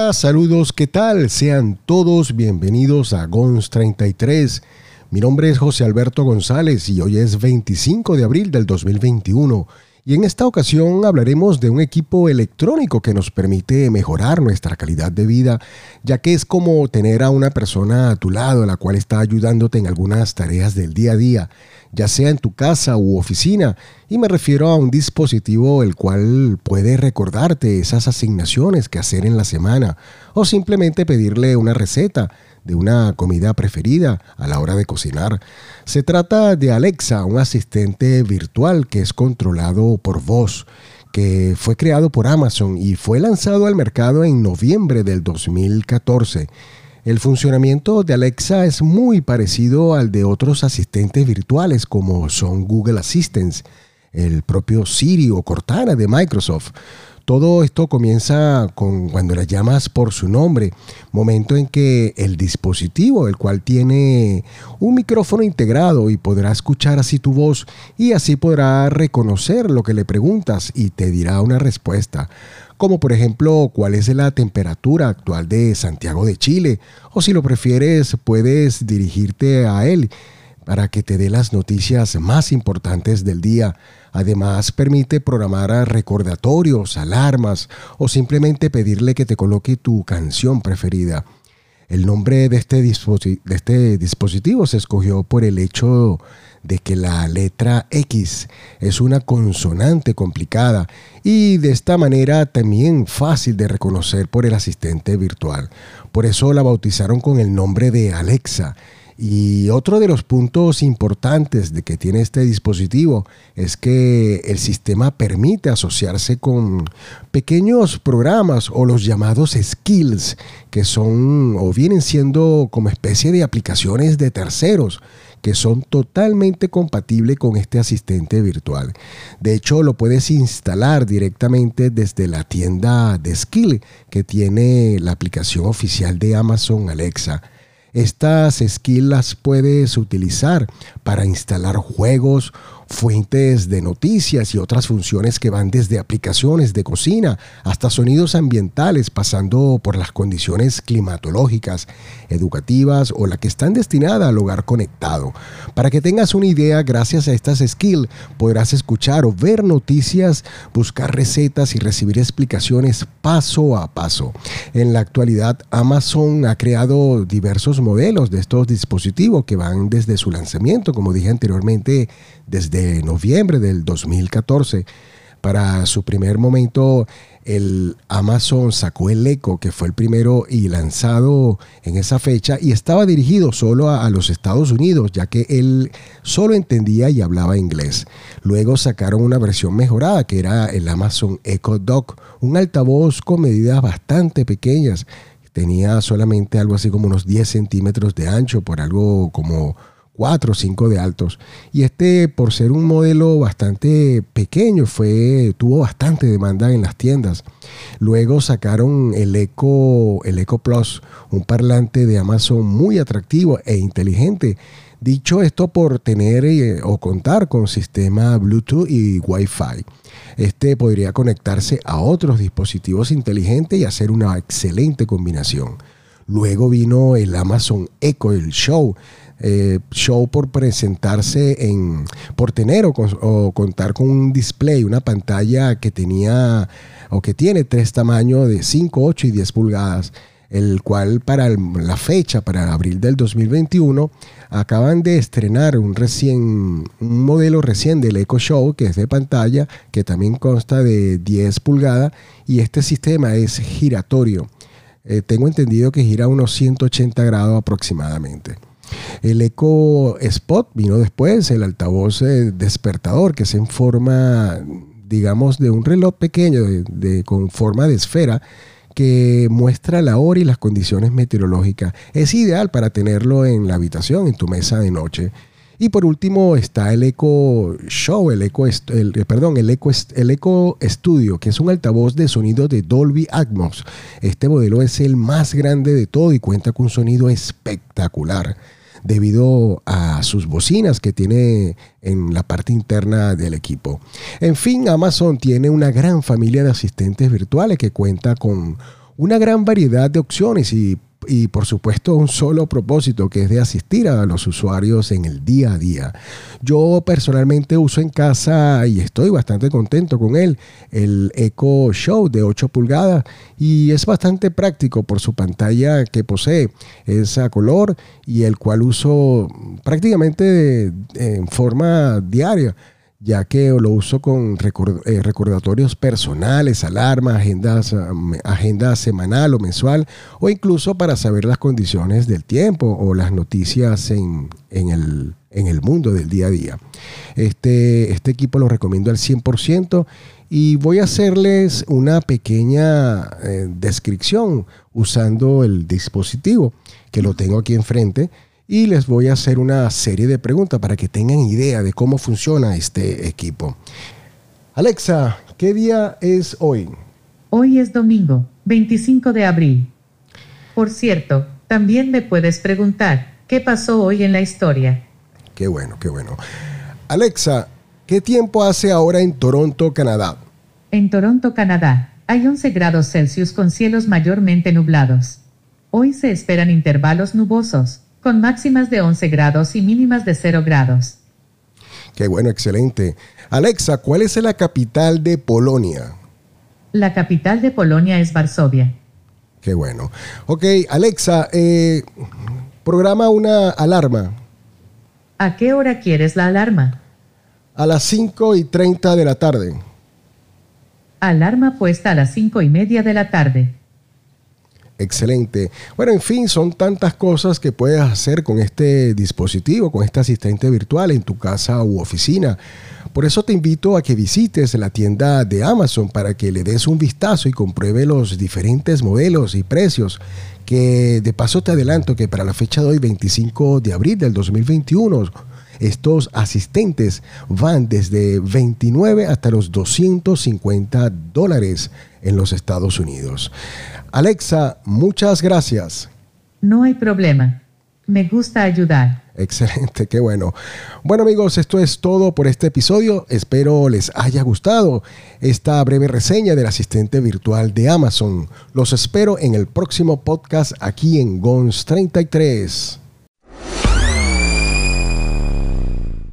Hola, saludos, ¿qué tal? Sean todos bienvenidos a GONS 33. Mi nombre es José Alberto González y hoy es 25 de abril del 2021. Y en esta ocasión hablaremos de un equipo electrónico que nos permite mejorar nuestra calidad de vida, ya que es como tener a una persona a tu lado, la cual está ayudándote en algunas tareas del día a día ya sea en tu casa u oficina, y me refiero a un dispositivo el cual puede recordarte esas asignaciones que hacer en la semana, o simplemente pedirle una receta de una comida preferida a la hora de cocinar. Se trata de Alexa, un asistente virtual que es controlado por voz que fue creado por Amazon y fue lanzado al mercado en noviembre del 2014 el funcionamiento de Alexa es muy parecido al de otros asistentes virtuales como son Google Assistants, el propio Siri o Cortana de Microsoft. Todo esto comienza con cuando la llamas por su nombre, momento en que el dispositivo, el cual tiene un micrófono integrado y podrá escuchar así tu voz y así podrá reconocer lo que le preguntas y te dirá una respuesta como por ejemplo cuál es la temperatura actual de Santiago de Chile, o si lo prefieres puedes dirigirte a él para que te dé las noticias más importantes del día. Además, permite programar recordatorios, alarmas o simplemente pedirle que te coloque tu canción preferida. El nombre de este, de este dispositivo se escogió por el hecho de que la letra X es una consonante complicada y de esta manera también fácil de reconocer por el asistente virtual. Por eso la bautizaron con el nombre de Alexa y otro de los puntos importantes de que tiene este dispositivo es que el sistema permite asociarse con pequeños programas o los llamados skills, que son o vienen siendo como especie de aplicaciones de terceros que son totalmente compatibles con este asistente virtual. De hecho, lo puedes instalar directamente desde la tienda de Skill que tiene la aplicación oficial de Amazon Alexa. Estas skills las puedes utilizar para instalar juegos fuentes de noticias y otras funciones que van desde aplicaciones de cocina hasta sonidos ambientales, pasando por las condiciones climatológicas, educativas o la que están destinadas al hogar conectado. Para que tengas una idea, gracias a estas skills podrás escuchar o ver noticias, buscar recetas y recibir explicaciones paso a paso. En la actualidad, Amazon ha creado diversos modelos de estos dispositivos que van desde su lanzamiento, como dije anteriormente, desde noviembre del 2014. Para su primer momento, el Amazon sacó el Echo, que fue el primero y lanzado en esa fecha, y estaba dirigido solo a, los Estados Unidos, ya que él solo entendía y hablaba inglés. Luego sacaron una versión mejorada, que era el Amazon Echo Dock, un altavoz con medidas bastante pequeñas. Tenía solamente algo así como unos 10 centímetros de ancho, por algo como 4 o 5 de altos. Y este, por ser un modelo bastante pequeño, fue, tuvo bastante demanda en las tiendas. Luego sacaron el Echo, el Echo Plus, un parlante de Amazon muy atractivo e inteligente. Dicho esto por tener eh, o contar con sistema Bluetooth y Wi-Fi. Este podría conectarse a otros dispositivos inteligentes y hacer una excelente combinación. Luego vino el Amazon Echo, el Show, eh, show por presentarse en, por tener o, contar con un display, una pantalla que tenía o que tiene tres tamaños de 5, 8 y 10 pulgadas, el cual para la fecha, para abril del 2021, acaban de estrenar un recién, un modelo recién del Echo Show, que es de pantalla, que también consta de 10 pulgadas, y este sistema es giratorio. Eh, tengo entendido que gira unos 180 grados aproximadamente. El Eco Spot vino después, el altavoz eh, despertador, que es en forma, digamos, de un reloj pequeño, de, con forma de esfera, que muestra la hora y las condiciones meteorológicas. Es ideal para tenerlo en la habitación, en tu mesa de noche. Y por último está el Eco Show, el Eco, el, perdón, el Eco, el Studio, que es un altavoz de sonido de Dolby Atmos. Este modelo es el más grande de todo y cuenta con un sonido espectacular debido a sus bocinas que tiene en la parte interna del equipo. En fin, Amazon tiene una gran familia de asistentes virtuales que cuenta con una gran variedad de opciones y y por supuesto un solo propósito que es de asistir a los usuarios en el día a día. Yo personalmente uso en casa y estoy bastante contento con él el Echo Show de 8 pulgadas y es bastante práctico por su pantalla que posee, esa color y el cual uso prácticamente en forma diaria ya que lo uso con eh, recordatorios personales, alarmas, agendas, agenda semanal o mensual, o incluso para saber las condiciones del tiempo o las noticias en, el, mundo del día a día. Este, este equipo lo recomiendo al 100% y voy a hacerles una pequeña eh, descripción usando el dispositivo que lo tengo aquí enfrente y les voy a hacer una serie de preguntas para que tengan idea de cómo funciona este equipo. Alexa, ¿qué día es hoy? Hoy es domingo, 25 de abril. Por cierto, también me puedes preguntar, ¿qué pasó hoy en la historia? Qué bueno, qué bueno. Alexa, ¿qué tiempo hace ahora en Toronto, Canadá? En Toronto, Canadá, hay 11 grados Celsius con cielos mayormente nublados. Hoy se esperan intervalos nubosos, con máximas de 11 grados y mínimas de 0 grados. Qué bueno, excelente. Alexa, ¿cuál es la capital de Polonia? La capital de Polonia es Varsovia. Qué bueno. Ok, Alexa, eh, programa una alarma. ¿A qué hora quieres la alarma? A las 5 y 30 de la tarde. Alarma puesta a las 5 y media de la tarde. Excelente. Bueno, en fin, son tantas cosas que puedes hacer con este dispositivo, con este asistente virtual en tu casa u oficina. Por eso te invito a que visites la tienda de Amazon para que le des un vistazo y compruebe los diferentes modelos y precios. Que de paso te adelanto que para la fecha de hoy, 25 de abril del 2021, estos asistentes van desde 29 hasta los 250 dólares en los Estados Unidos. Alexa, muchas gracias. No hay problema. Me gusta ayudar. Excelente, qué bueno. Bueno amigos, esto es todo por este episodio. Espero les haya gustado esta breve reseña del asistente virtual de Amazon. Los espero en el próximo podcast aquí en GONS 33.